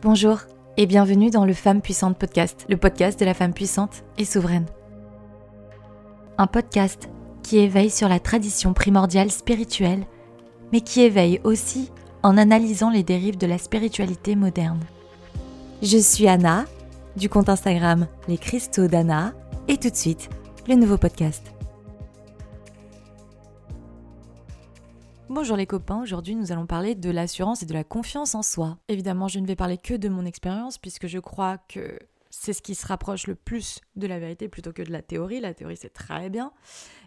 Bonjour et bienvenue dans le Femme Puissante podcast, le podcast de la femme puissante et souveraine. Un podcast qui éveille sur la tradition primordiale spirituelle, mais qui éveille aussi en analysant les dérives de la spiritualité moderne. Je suis Anna, du compte Instagram Les Cristaux d'Anna, et tout de suite, le nouveau podcast. Bonjour les copains, aujourd'hui nous allons parler de l'assurance et de la confiance en soi. Évidemment, je ne vais parler que de mon expérience puisque je crois que c'est ce qui se rapproche le plus de la vérité plutôt que de la théorie. La théorie c'est très bien.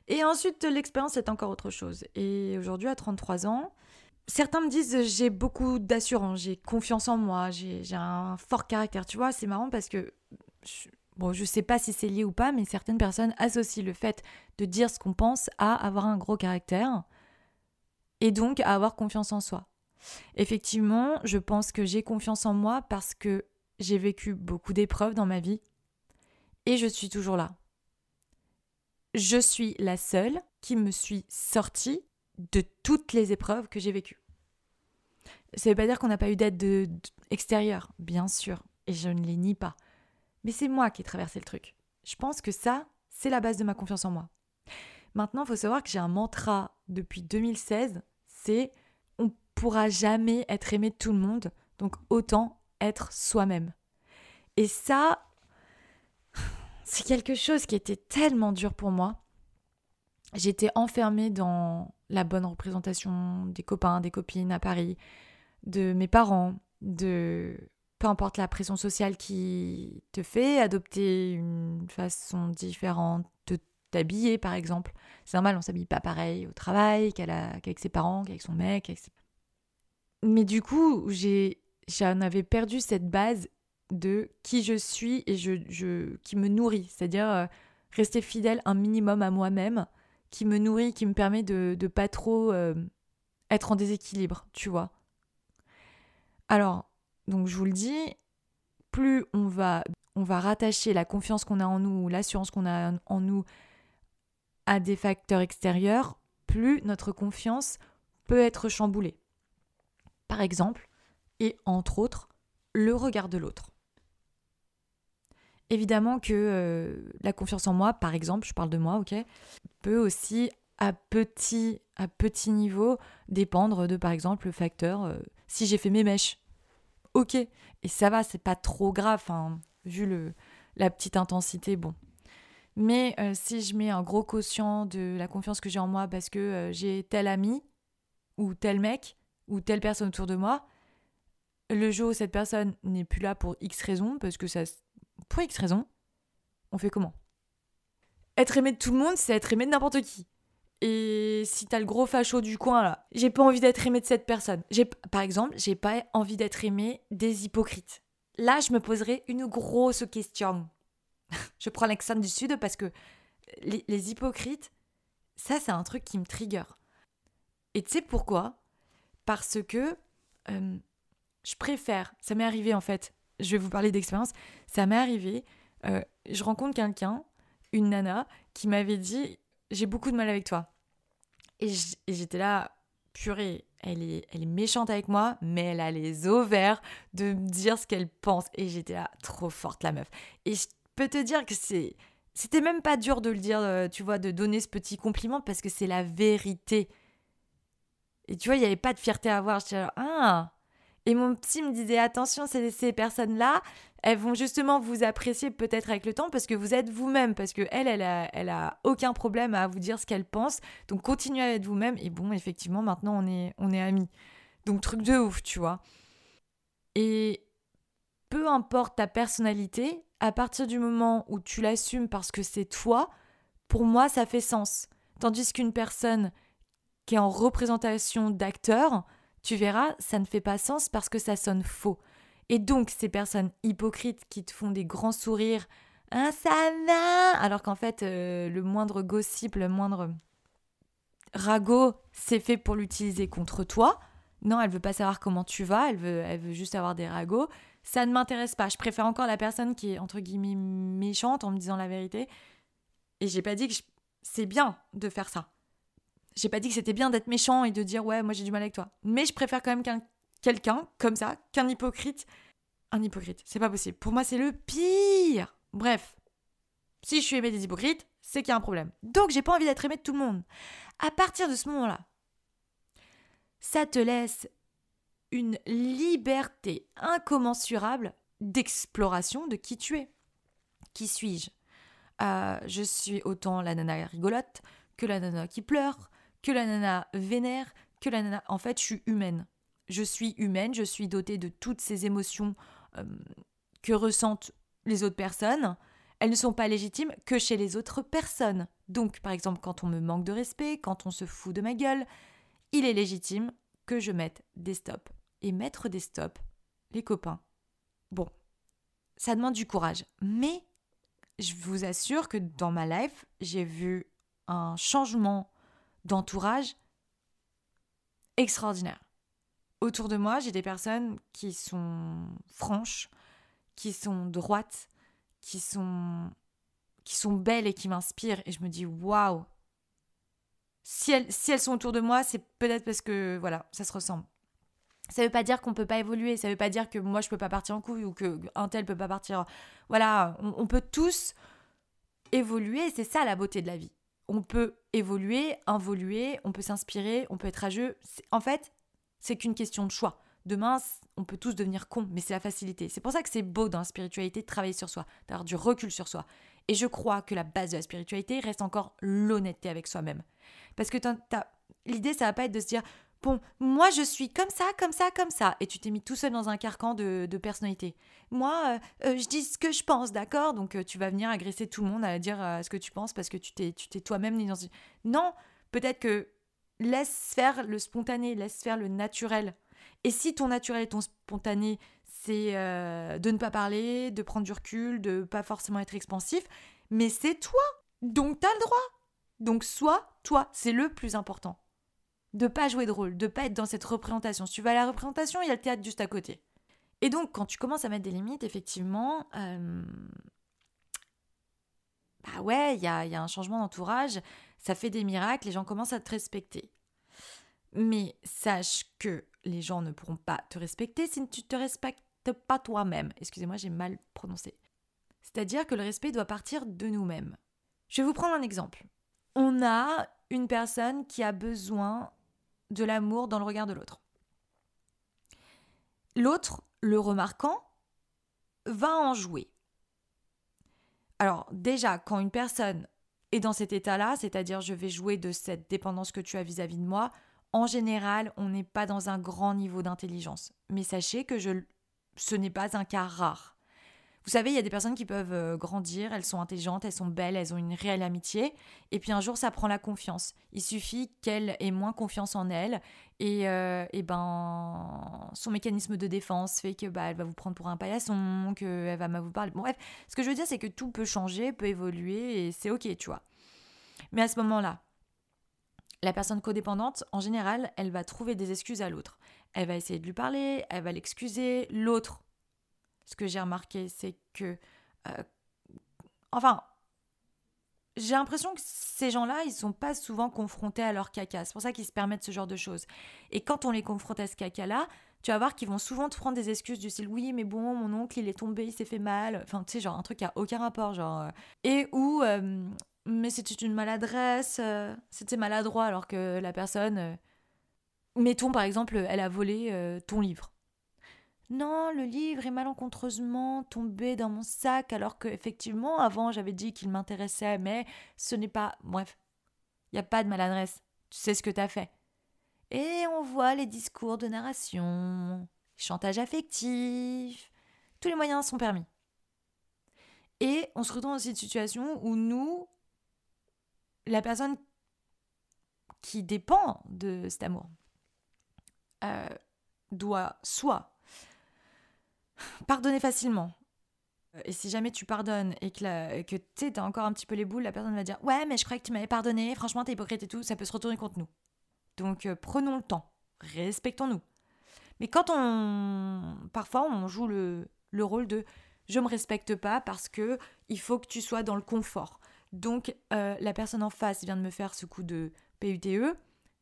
Et ensuite l'expérience c'est encore autre chose. Et aujourd'hui à 33 ans, certains me disent j'ai beaucoup d'assurance, j'ai confiance en moi, j'ai un fort caractère. Tu vois, c'est marrant parce que... bon, je sais pas si c'est lié ou pas, mais certaines personnes associent le fait de dire ce qu'on pense à avoir un gros caractère et donc à avoir confiance en soi. Effectivement, je pense que j'ai confiance en moi parce que j'ai vécu beaucoup d'épreuves dans ma vie et je suis toujours là. Je suis la seule qui me suis sortie de toutes les épreuves que j'ai vécues. Ça ne veut pas dire qu'on n'a pas eu d'aide extérieure, bien sûr, et je ne les nie pas. Mais c'est moi qui ai traversé le truc. Je pense que ça, c'est la base de ma confiance en moi. Maintenant, il faut savoir que j'ai un mantra depuis 2016 c'est on pourra jamais être aimé de tout le monde, donc autant être soi-même. Et ça, c'est quelque chose qui était tellement dur pour moi. J'étais enfermée dans la bonne représentation des copains, des copines à Paris, de mes parents, de peu importe la pression sociale qui te fait adopter une façon différente de t'habiller par exemple. C'est normal, on s'habille pas pareil au travail qu'avec ses parents, qu'avec son mec. Mais du coup, j'en avais perdu cette base de qui je suis et je, je qui me nourrit. C'est-à-dire euh, rester fidèle un minimum à moi-même, qui me nourrit, qui me permet de ne pas trop euh, être en déséquilibre, tu vois. Alors, donc je vous le dis, plus on va, on va rattacher la confiance qu'on a en nous, l'assurance qu'on a en nous à des facteurs extérieurs, plus notre confiance peut être chamboulée. Par exemple, et entre autres, le regard de l'autre. Évidemment que euh, la confiance en moi, par exemple, je parle de moi, ok, peut aussi à petit, à niveau dépendre de, par exemple, le facteur euh, si j'ai fait mes mèches. Ok, et ça va, c'est pas trop grave, vu le, la petite intensité, bon, mais euh, si je mets un gros quotient de la confiance que j'ai en moi parce que euh, j'ai tel ami ou tel mec ou telle personne autour de moi, le jour où cette personne n'est plus là pour X raison, parce que ça. Pour X raison, on fait comment? Être aimé de tout le monde, c'est être aimé de n'importe qui. Et si t'as le gros facho du coin là, j'ai pas envie d'être aimé de cette personne. J'ai, par exemple, j'ai pas envie d'être aimé des hypocrites. Là, je me poserai une grosse question je prends l'exemple du Sud parce que les, hypocrites, ça, c'est un truc qui me trigger. Et tu sais pourquoi? Parce que euh, je préfère, ça m'est arrivé en fait, je vais vous parler d'expérience, ça m'est arrivé, euh, je rencontre quelqu'un, une nana, qui m'avait dit J'ai beaucoup de mal avec toi. Et j'étais là, purée, elle est, elle est méchante avec moi, mais elle a les ovaires de me dire ce qu'elle pense. Et j'étais là, trop forte la meuf. Et je peux te dire que c'est c'était même pas dur de le dire, euh, tu vois, de donner ce petit compliment parce que c'est la vérité. Et tu vois, il n'y avait pas de fierté à avoir. Ah Et mon psy me disait, attention, ces, ces personnes-là, elles vont justement vous apprécier peut-être avec le temps parce que vous êtes vous-même, parce que elle, elle a aucun problème à vous dire ce qu'elle pense. Donc continuez à être vous-même. Et bon, effectivement, maintenant, on est, on est amis. Donc truc de ouf, tu vois. Et peu importe ta personnalité, à partir du moment où tu l'assumes parce que c'est toi, pour moi, ça fait sens. Tandis qu'une personne qui est en représentation d'acteur, tu verras, ça ne fait pas sens parce que ça sonne faux. Et donc, ces personnes hypocrites qui te font des grands sourires, ah, ça va Alors qu'en fait, euh, le moindre gossip, le moindre ragot, c'est fait pour l'utiliser contre toi. Non, elle veut pas savoir comment tu vas, elle veut, elle veut juste avoir des ragots ça ne m'intéresse pas. Je préfère encore la personne qui est entre guillemets méchante en me disant la vérité. Et j'ai pas dit que c'est bien de faire ça. J'ai pas dit que c'était bien d'être méchant et de dire ouais, moi j'ai du mal avec toi. Mais je préfère quand même quelqu'un comme ça qu'un hypocrite un hypocrite. C'est pas possible. Pour moi, c'est le pire. Bref, si je suis aimée des hypocrites, c'est qu'il y a un problème. Donc, j'ai pas envie d'être aimée de tout le monde. À partir de ce moment-là, ça te laisse une liberté incommensurable d'exploration de qui tu es. Qui suis-je? Euh, Je suis autant la nana rigolote que la nana qui pleure, que la nana vénère, que la nana... En fait, je suis humaine. Je suis humaine, je suis dotée de toutes ces émotions euh, que ressentent les autres personnes. Elles ne sont pas légitimes que chez les autres personnes. Donc, par exemple, quand on me manque de respect, quand on se fout de ma gueule, il est légitime que je mette des stops. Et mettre des stops, les copains, bon, ça demande du courage. Mais je vous assure que dans ma life, j'ai vu un changement d'entourage extraordinaire. Autour de moi, j'ai des personnes qui sont franches, qui sont droites, qui sont belles et qui m'inspirent et je me dis waouh. Si elles, si elles sont autour de moi, c'est peut-être parce que voilà, ça se ressemble. Ça veut pas dire qu'on peut pas évoluer, ça veut pas dire que moi je peux pas partir en couille ou que un tel peut pas partir. Voilà, on, on peut tous évoluer, c'est ça la beauté de la vie on peut évoluer, involuer, on peut s'inspirer, on peut être à jeu. En fait, c'est qu'une question de choix. Demain, on peut tous devenir con, mais c'est la facilité. C'est pour ça que c'est beau dans la spiritualité de travailler sur soi, d'avoir du recul sur soi. Et je crois que la base de la spiritualité reste encore l'honnêteté avec soi-même. Parce que l'idée, ça va pas être de se dire Bon, moi je suis comme ça, comme ça, comme ça. Et tu t'es mis tout seul dans un carcan de, personnalité. Moi, euh, euh, je dis ce que je pense, d'accord? Donc euh, tu vas venir agresser tout le monde à dire ce que tu penses parce que tu t'es, tu t'es toi-même mis dans. Non, peut-être que laisse faire le spontané, laisse faire le naturel. Et si ton naturel et ton spontané, c'est de ne pas parler, de prendre du recul, de pas forcément être expansif, mais c'est toi. Donc t'as le droit. Donc sois toi, c'est le plus important de pas jouer de rôle, de pas être dans cette représentation. Si tu vas à la représentation, il y a le théâtre juste à côté. Et donc, quand tu commences à mettre des limites, effectivement, euh, bah ouais, il y a, y a un changement d'entourage, ça fait des miracles, les gens commencent à te respecter. Mais sache que les gens ne pourront pas te respecter si tu ne te respectes pas toi-même. Excusez-moi, j'ai mal prononcé. C'est-à-dire que le respect doit partir de nous-mêmes. Je vais vous prendre un exemple. On a une personne qui a besoin de l'amour dans le regard de l'autre. L'autre, le remarquant, va en jouer. Alors déjà, quand une personne est dans cet état-là, c'est-à-dire je vais jouer de cette dépendance que tu as vis-à-vis de moi, en général, on n'est pas dans un grand niveau d'intelligence. Mais sachez que je, ce n'est pas un cas rare. Vous savez, il y a des personnes qui peuvent euh, grandir, elles sont intelligentes, elles sont belles, elles ont une réelle amitié, et puis un jour ça prend la confiance. Il suffit qu'elle ait moins confiance en elle, et, euh, ben son mécanisme de défense fait que bah, elle va vous prendre pour un paillasson, qu'elle va vous parler. Bref, ce que je veux dire, c'est que tout peut changer, peut évoluer, et c'est ok, tu vois. Mais à ce moment-là, la personne codépendante, en général, elle va trouver des excuses à l'autre. Elle va essayer de lui parler, elle va l'excuser, l'autre ce que j'ai remarqué, c'est que. Euh, enfin, j'ai l'impression que ces gens-là, ils sont pas souvent confrontés à leur caca. C'est pour ça qu'ils se permettent ce genre de choses. Et quand on les confronte à ce caca-là, tu vas voir qu'ils vont souvent te prendre des excuses du style oui, mais bon, mon oncle, il est tombé, il s'est fait mal. Enfin, tu sais, genre un truc qui a aucun rapport. genre. Euh. Et où. Euh, mais c'était une maladresse, c'était maladroit alors que la personne. mettons par exemple, elle a volé ton livre. Non, le livre est malencontreusement tombé dans mon sac alors que effectivement avant j'avais dit qu'il m'intéressait, mais ce n'est pas. Bref, il n'y a pas de maladresse. Tu sais ce que tu as fait. Et on voit les discours de narration, chantage affectif, tous les moyens sont permis. Et on se retrouve dans cette situation où nous, la personne qui dépend de cet amour, euh, doit soit pardonner facilement. Euh, et si jamais tu pardonnes et que, que tu as encore un petit peu les boules, la personne va dire Ouais, mais je croyais que tu m'avais pardonné, franchement, t'es hypocrite et tout, ça peut se retourner contre nous. Donc euh, prenons le temps, respectons-nous. Mais quand on. Parfois, on joue le, le rôle de Je me respecte pas parce que il faut que tu sois dans le confort. Donc euh, la personne en face vient de me faire ce coup de PUTE,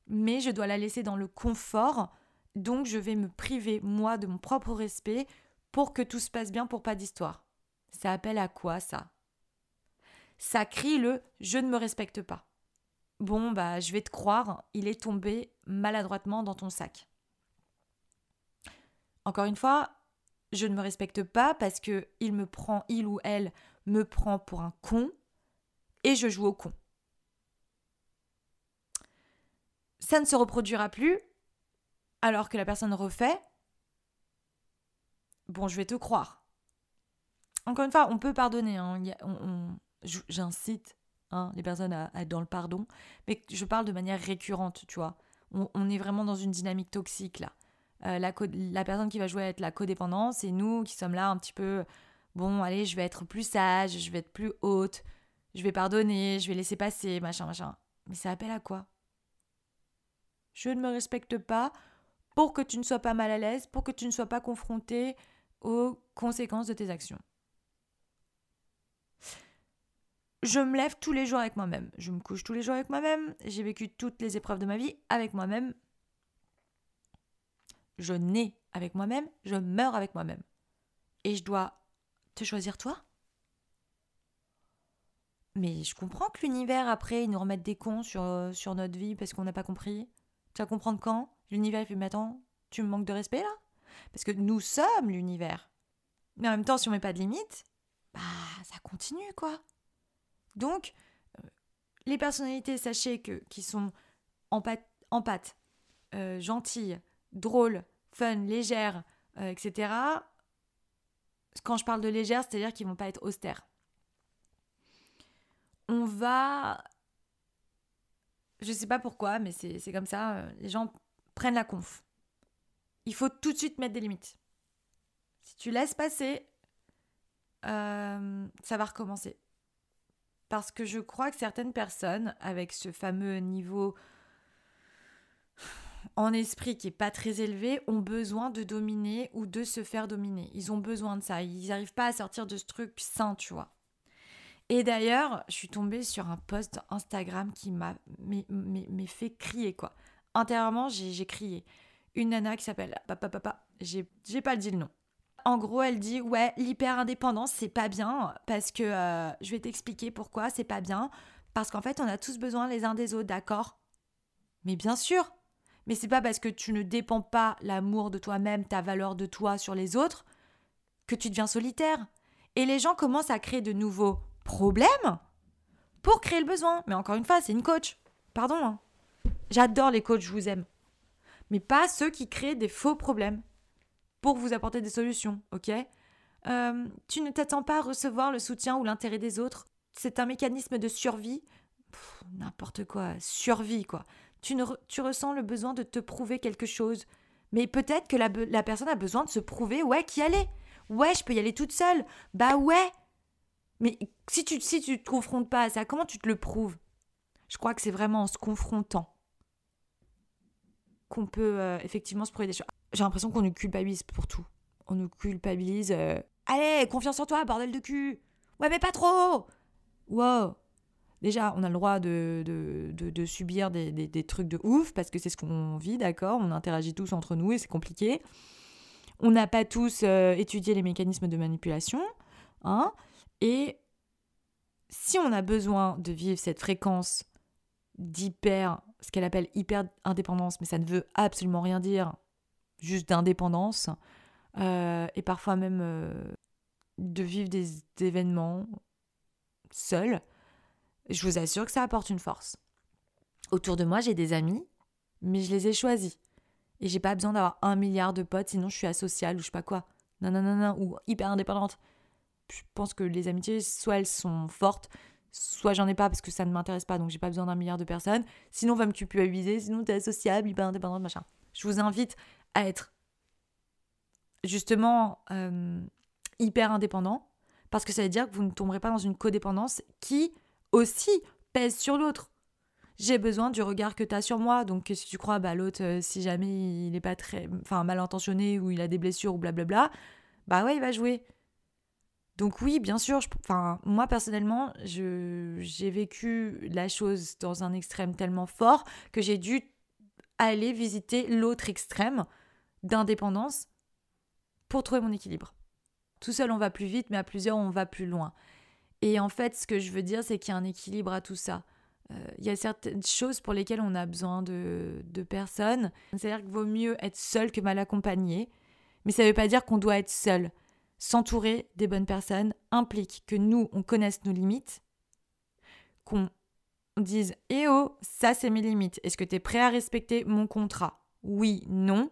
mais je dois la laisser dans le confort. Donc je vais me priver, moi, de mon propre respect pour que tout se passe bien pour pas d'histoire. Ça appelle à quoi ça? Ça crie le je ne me respecte pas. Bon, bah, je vais te croire, il est tombé maladroitement dans ton sac. Encore une fois, je ne me respecte pas parce que il me prend, il ou elle me prend pour un con et je joue au con. Ça ne se reproduira plus alors que la personne refait. Bon, je vais te croire. Encore une fois, on peut pardonner. Hein. J'incite hein, les personnes à, être dans le pardon, mais je parle de manière récurrente, tu vois. On, est vraiment dans une dynamique toxique là. Euh, la, personne qui va jouer à être la codépendance, et nous qui sommes là un petit peu, bon, allez, je vais être plus sage, je vais être plus haute, je vais pardonner, je vais laisser passer, machin, machin. Mais ça appelle à quoi? Je ne me respecte pas pour que tu ne sois pas mal à l'aise, pour que tu ne sois pas confronté aux conséquences de tes actions. Je me lève tous les jours avec moi-même. Je me couche tous les jours avec moi-même. J'ai vécu toutes les épreuves de ma vie avec moi-même. Je nais avec moi-même. Je meurs avec moi-même. Et je dois te choisir toi? Mais je comprends que l'univers, après, il nous remette des cons sur, euh, sur notre vie parce qu'on n'a pas compris. Tu vas comprendre quand? L'univers, il fait, mais attends, tu me manques de respect là? Parce que nous sommes l'univers. Mais en même temps, si on met pas de limite, bah, ça continue, quoi. Donc, euh, les personnalités, sachez que qui sont en pâte, euh, gentilles, drôles, fun, légères, euh, etc. Quand je parle de légères, c'est-à-dire qu'ils vont pas être austères. On va je sais pas pourquoi, mais c'est comme ça. Les gens prennent la conf. Il faut tout de suite mettre des limites. Si tu laisses passer, euh, ça va recommencer. Parce que je crois que certaines personnes, avec ce fameux niveau en esprit qui est pas très élevé, ont besoin de dominer ou de se faire dominer. Ils ont besoin de ça. Ils n'arrivent pas à sortir de ce truc sain, tu vois. Et d'ailleurs, je suis tombée sur un post Instagram qui m'a fait crier, quoi intérieurement, j'ai crié. Une nana qui s'appelle Papa Papa, j'ai pas dit le nom. En gros, elle dit Ouais, l'hyper-indépendance, c'est pas bien, parce que euh, je vais t'expliquer pourquoi c'est pas bien. Parce qu'en fait, on a tous besoin les uns des autres, d'accord? Mais bien sûr Mais c'est pas parce que tu ne dépends pas l'amour de toi-même, ta valeur de toi sur les autres, que tu deviens solitaire. Et les gens commencent à créer de nouveaux problèmes pour créer le besoin. Mais encore une fois, c'est une coach. Pardon. Hein. J'adore les coachs, je vous aime. Mais pas ceux qui créent des faux problèmes pour vous apporter des solutions, ok? Euh, Tu ne t'attends pas à recevoir le soutien ou l'intérêt des autres. C'est un mécanisme de survie. N'importe quoi, survie quoi. Tu, ne tu ressens le besoin de te prouver quelque chose. Mais peut-être que la, la personne a besoin de se prouver, ouais, qui aller. Ouais, je peux y aller toute seule. Bah ouais. Mais si tu, si tu te confrontes pas à ça, comment tu te le prouves? Je crois que c'est vraiment en se confrontant qu'on peut euh, effectivement se prouver des choses. J'ai l'impression qu'on nous culpabilise pour tout. On nous culpabilise. Euh, Allez, confiance en toi, bordel de cul. Ouais, mais pas trop. Wow. Déjà, on a le droit de, de, subir des, trucs de ouf parce que c'est ce qu'on vit, d'accord? On interagit tous entre nous et c'est compliqué. On n'a pas tous euh, étudié les mécanismes de manipulation. Hein et si on a besoin de vivre cette fréquence d'hyper ce qu'elle appelle hyper indépendance, mais ça ne veut absolument rien dire, juste d'indépendance, euh, et parfois même euh, de vivre des, événements seul, je vous assure que ça apporte une force. Autour de moi, j'ai des amis, mais je les ai choisis. Et j'ai pas besoin d'avoir un milliard de potes, sinon je suis asociale ou je sais pas quoi. Non, non, non, non, ou hyper indépendante. Je pense que les amitiés, soit elles sont fortes, soit j'en ai pas parce que ça ne m'intéresse pas, donc j'ai pas besoin d'un milliard de personnes. Sinon, on va me culpabiliser, sinon t'es associable, hyper indépendante, machin. Je vous invite à être justement euh, hyper indépendant parce que ça veut dire que vous ne tomberez pas dans une codépendance qui aussi pèse sur l'autre. J'ai besoin du regard que tu as sur moi, donc si tu crois, bah l'autre, euh, si jamais il n'est pas très, mal intentionné ou il a des blessures ou blablabla, bah ouais, il va jouer. Donc oui, bien sûr, enfin, moi personnellement, j'ai vécu la chose dans un extrême tellement fort que j'ai dû aller visiter l'autre extrême d'indépendance pour trouver mon équilibre. Tout seul, on va plus vite, mais à plusieurs, on va plus loin. Et en fait, ce que je veux dire, c'est qu'il y a un équilibre à tout ça. Euh, il y a certaines choses pour lesquelles on a besoin de, de personnes. C'est-à-dire qu'il vaut mieux être seul que mal accompagné. Mais ça ne veut pas dire qu'on doit être seul. S'entourer des bonnes personnes implique que nous, on connaisse nos limites, qu'on dise Eh oh, ça c'est mes limites. Est-ce que tu es prêt à respecter mon contrat? Oui, non.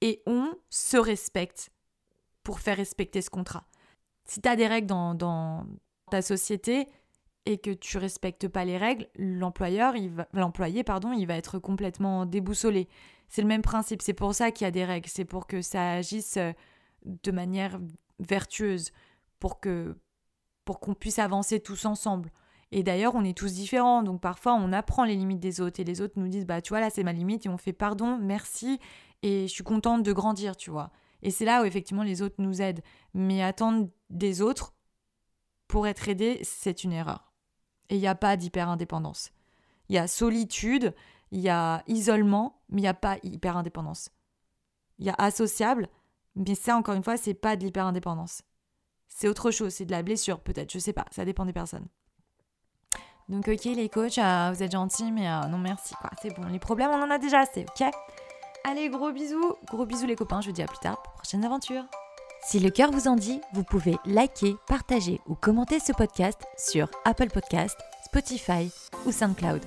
Et on se respecte pour faire respecter ce contrat. Si tu as des règles dans, ta société et que tu respectes pas les règles, l'employeur, l'employé, pardon, il va être complètement déboussolé. C'est le même principe. C'est pour ça qu'il y a des règles. C'est pour que ça agisse euh, de manière vertueuse, pour que pour qu'on puisse avancer tous ensemble. Et d'ailleurs, on est tous différents, donc parfois on apprend les limites des autres et les autres nous disent bah tu vois là c'est ma limite et on fait pardon, merci et je suis contente de grandir, tu vois. Et c'est là où effectivement les autres nous aident. Mais attendre des autres pour être aidé, c'est une erreur. Et il n'y a pas d'hyper-indépendance. Il y a solitude, il y a isolement, mais il n'y a pas hyper-indépendance. Il y a associable, mais ça, encore une fois, c'est pas de l'hyper-indépendance. C'est autre chose, c'est de la blessure, peut-être, je sais pas, ça dépend des personnes. Donc, ok, les coachs, euh, vous êtes gentils, mais euh, non, merci, quoi. C'est bon, les problèmes, on en a déjà assez, ok? Allez, gros bisous. Gros bisous les copains, je vous dis à plus tard pour prochaine aventure. Si le cœur vous en dit, vous pouvez liker, partager ou commenter ce podcast sur Apple Podcast, Spotify ou SoundCloud.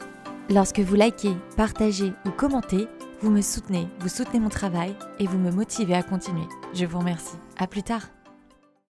Lorsque vous likez, partagez ou commentez, vous me soutenez, vous soutenez mon travail et vous me motivez à continuer. Je vous remercie. À plus tard.